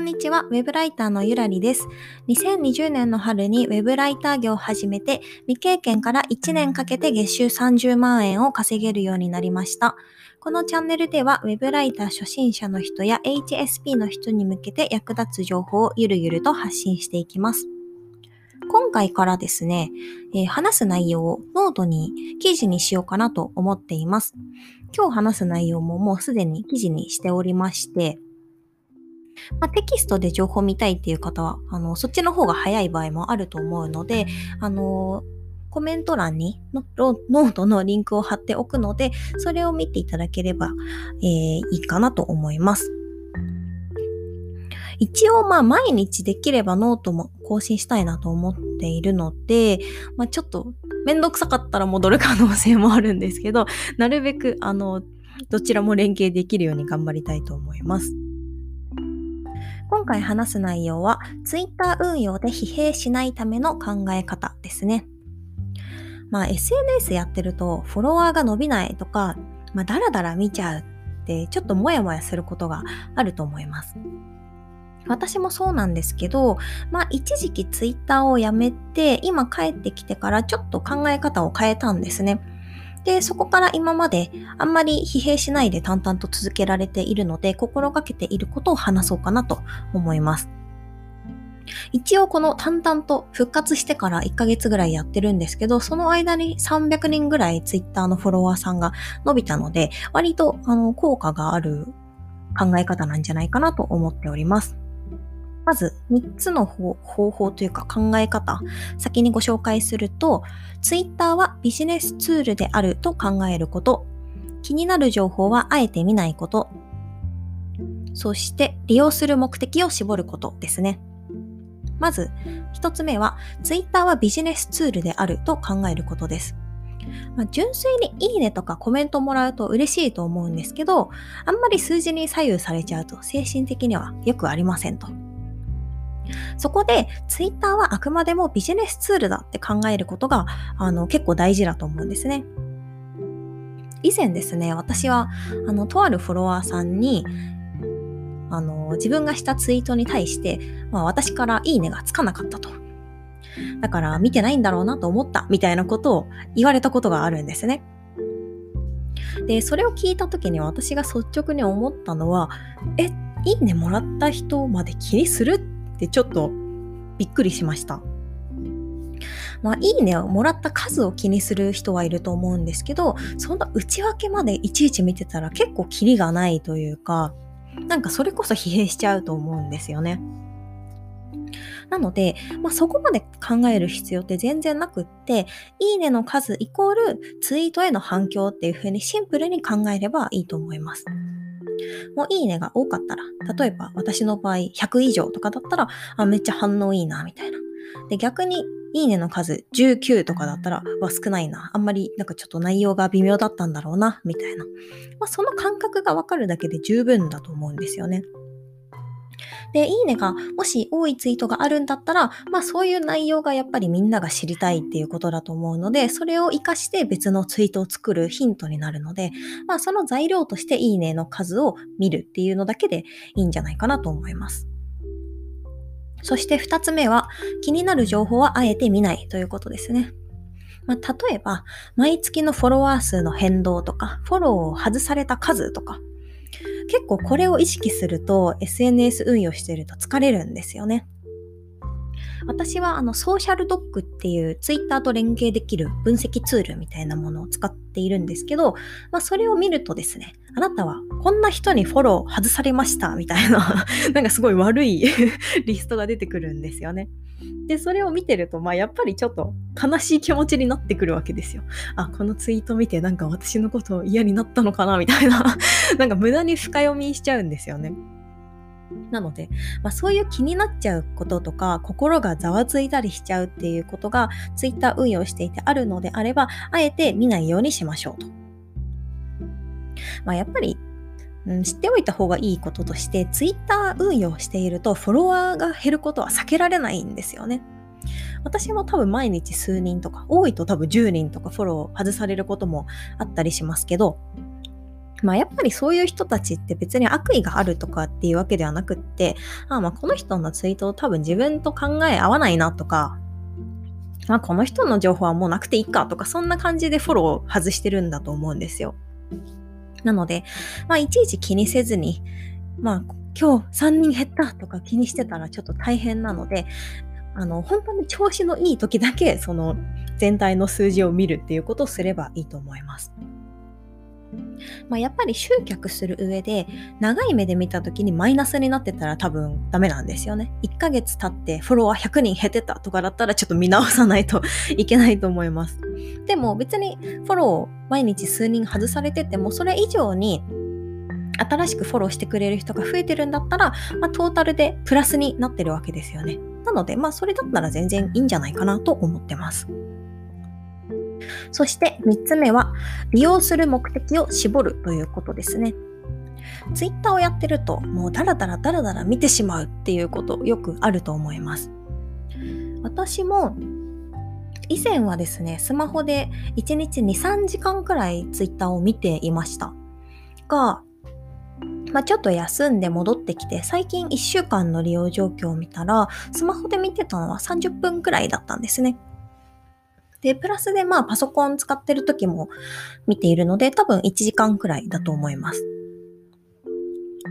んにちは、ウェブライターのゆらりです。2020年の春にウェブライター業を始めて、未経験から1年かけて月収30万円を稼げるようになりました。このチャンネルでは、ウェブライター初心者の人や HSP の人に向けて役立つ情報をゆるゆると発信していきます。今回からですね、えー、話す内容をノートに記事にしようかなと思っています。今日話す内容ももうすでに記事にしておりまして、まあ、テキストで情報を見たいっていう方は、あの、そっちの方が早い場合もあると思うので、あの、コメント欄にノートのリンクを貼っておくので、それを見ていただければ、えー、いいかなと思います。一応まあ毎日できればノートも更新したいなと思っているので、まあちょっとめんどくさかったら戻る可能性もあるんですけど、なるべくあの、どちらも連携できるように頑張りたいと思います。今回話す内容は Twitter 運用で疲弊しないための考え方ですね。まあ SNS やってるとフォロワーが伸びないとか、まあダラダラ見ちゃうってちょっとモヤモヤすることがあると思います。私もそうなんですけど、まあ一時期ツイッターをやめて、今帰ってきてからちょっと考え方を変えたんですね。で、そこから今まであんまり疲弊しないで淡々と続けられているので、心がけていることを話そうかなと思います。一応この淡々と復活してから1ヶ月ぐらいやってるんですけど、その間に300人ぐらいツイッターのフォロワーさんが伸びたので、割とあの効果がある考え方なんじゃないかなと思っております。まず3つの方法というか考え方、先にご紹介すると、Twitter はビジネスツールであると考えること、気になる情報はあえて見ないこと、そして利用する目的を絞ることですね。まず、1つ目は、Twitter はビジネスツールであると考えることです。まあ、純粋にいいねとかコメントもらうと嬉しいと思うんですけど、あんまり数字に左右されちゃうと精神的にはよくありませんと。そこで、ツイッターはあくまでもビジネスツールだって考えることが、あの、結構大事だと思うんですね。以前ですね、私は、あの、とあるフォロワーさんに、あの、自分がしたツイートに対して、まあ、私からいいねがつかなかったと。だから見てないんだろうなと思ったみたいなことを言われたことがあるんですね。で、それを聞いた時に私が率直に思ったのは、え、いいねもらった人まで気にするってちょっとびっくりしました。まあ、いいねをもらった数を気にする人はいると思うんですけど、そんな内訳までいちいち見てたら結構キリがないというか、なんかそれこそ疲弊しちゃうと思うんですよね。なので、まあ、そこまで考える必要って全然なくって、いいねの数イコールツイートへの反響っていう風にシンプルに考えればいいと思います。もういいねが多かったら、例えば私の場合100以上とかだったら、あ、めっちゃ反応いいな、みたいな。で、逆にいいねの数19とかだったら、は、少ないな。あんまりなんかちょっと内容が微妙だったんだろうな、みたいな。まあ、その感覚がわかるだけで十分だと思うんですよね。で、いいねがもし多いツイートがあるんだったら、まあそういう内容がやっぱりみんなが知りたいっていうことだと思うので、それを活かして別のツイートを作るヒントになるので、まあその材料としていいねの数を見るっていうのだけでいいんじゃないかなと思います。そして二つ目は、気になる情報はあえて見ないということですね。まあ、例えば、毎月のフォロワー数の変動とか、フォローを外された数とか、結構これを意識すると SNS 運用してると疲れるんですよね。私はあのソーシャルドッグっていうツイッターと連携できる分析ツールみたいなものを使っているんですけど、まあ、それを見るとですね、あなたはこんな人にフォロー外されましたみたいな なんかすごい悪い リストが出てくるんですよね。で、それを見てると、まあやっぱりちょっと悲しい気持ちになってくるわけですよ。あ、このツイート見てなんか私のこと嫌になったのかなみたいな なんか無駄に深読みしちゃうんですよね。なので、まあ、そういう気になっちゃうこととか、心がざわついたりしちゃうっていうことが、ツイッター運用していてあるのであれば、あえて見ないようにしましょうと。まあ、やっぱり、うん、知っておいた方がいいこととして、ツイッター運用していると、フォロワーが減ることは避けられないんですよね。私も多分毎日数人とか、多いと多分10人とかフォロー外されることもあったりしますけど、まあやっぱりそういう人たちって別に悪意があるとかっていうわけではなくって、あまあこの人のツイートを多分自分と考え合わないなとか、まあこの人の情報はもうなくていいかとか、そんな感じでフォローを外してるんだと思うんですよ。なので、まあいちいち気にせずに、まあ今日3人減ったとか気にしてたらちょっと大変なので、あの、本当に調子のいい時だけ、その全体の数字を見るっていうことをすればいいと思います。まあ、やっぱり集客する上で長い目で見た時にマイナスになってたら多分ダメなんですよね。1ヶ月経ってフォロワー100人減ってたとかだったらちょっと見直さないといけないと思います。でも別にフォローを毎日数人外されててもそれ以上に新しくフォローしてくれる人が増えてるんだったら、まあ、トータルでプラスになってるわけですよね。なので、まあそれだったら全然いいんじゃないかなと思ってます。そして3つ目は、利用する目的を絞るということですね。ツイッターをやってると、もうダラダラダラダラ見てしまうっていうことよくあると思います。私も以前はですね、スマホで1日2、3時間くらいツイッターを見ていました。が、まあ、ちょっと休んで戻ってきて、最近1週間の利用状況を見たら、スマホで見てたのは30分くらいだったんですね。で、プラスでまあパソコン使ってる時も見ているので、多分1時間くらいだと思います。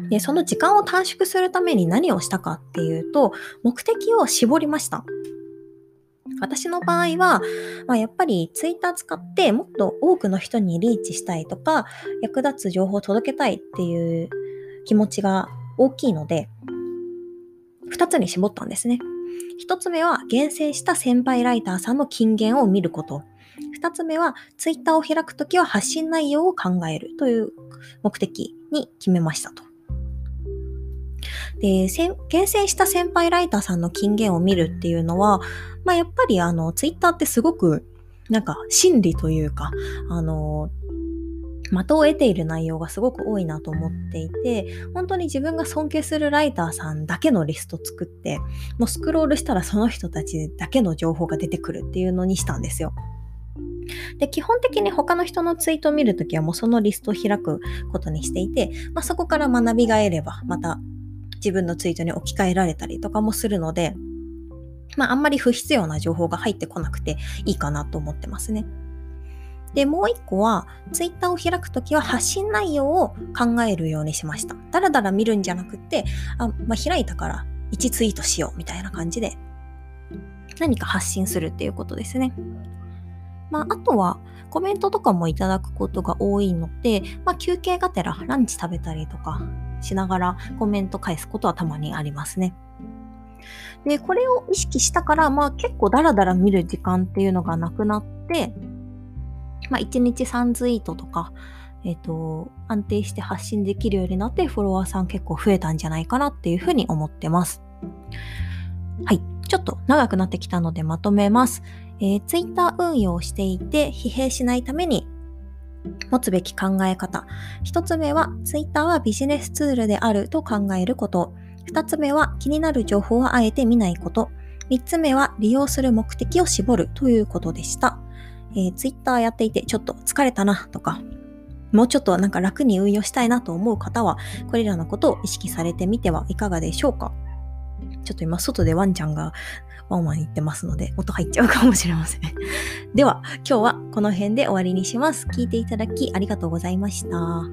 で、その時間を短縮するために何をしたかっていうと、目的を絞りました。私の場合は、まあ、やっぱりツイッター使ってもっと多くの人にリーチしたいとか、役立つ情報を届けたいっていう気持ちが大きいので、2つに絞ったんですね。1つ目は厳選した先輩ライターさんの金言を見ること。2つ目はツイッターを開くときは発信内容を考えるという目的に決めましたと。で、厳選した先輩ライターさんの金言を見るっていうのは、まあやっぱりあのツイッターってすごくなんか心理というか、あの、的を得ている内容がすごく多いなと思っていて、本当に自分が尊敬するライターさんだけのリスト作って、もうスクロールしたらその人たちだけの情報が出てくるっていうのにしたんですよ。で、基本的に他の人のツイートを見るときはもうそのリストを開くことにしていて、まあ、そこから学びが得れば、また自分のツイートに置き換えられたりとかもするので、まあ、あんまり不必要な情報が入ってこなくていいかなと思ってますね。で、もう一個は、ツイッターを開くときは発信内容を考えるようにしました。だらだら見るんじゃなくて、あ、まあ、開いたから1ツイートしようみたいな感じで、何か発信するっていうことですね。まあ、あとは、コメントとかもいただくことが多いので、まあ、休憩がてらランチ食べたりとかしながらコメント返すことはたまにありますね。で、これを意識したから、まあ結構ダラダラ見る時間っていうのがなくなって、まあ、1日3ツイートとか、えっ、ー、と、安定して発信できるようになって、フォロワーさん結構増えたんじゃないかなっていうふうに思ってます。はい。ちょっと長くなってきたのでまとめます。えー、ツイッター運用していて疲弊しないために持つべき考え方。一つ目は、ツイッターはビジネスツールであると考えること。二つ目は、気になる情報はあえて見ないこと。三つ目は、利用する目的を絞るということでした。えー、ツイッターやっていてちょっと疲れたなとか、もうちょっとなんか楽に運用したいなと思う方は、これらのことを意識されてみてはいかがでしょうかちょっと今外でワンちゃんがワンワン言ってますので、音入っちゃうかもしれません。では、今日はこの辺で終わりにします。聞いていただきありがとうございました。